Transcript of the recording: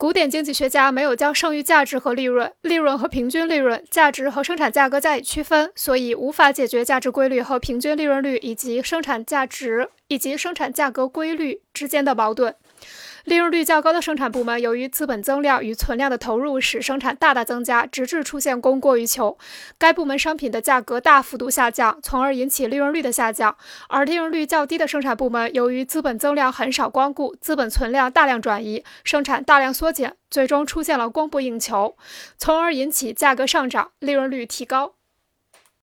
古典经济学家没有将剩余价值和利润、利润和平均利润、价值和生产价格加以区分，所以无法解决价值规律和平均利润率以及生产价值以及生产价格规律之间的矛盾。利润率较高的生产部门，由于资本增量与存量的投入，使生产大大增加，直至出现供过于求，该部门商品的价格大幅度下降，从而引起利润率的下降。而利润率较低的生产部门，由于资本增量很少光顾，资本存量大量转移，生产大量缩减，最终出现了供不应求，从而引起价格上涨，利润率提高。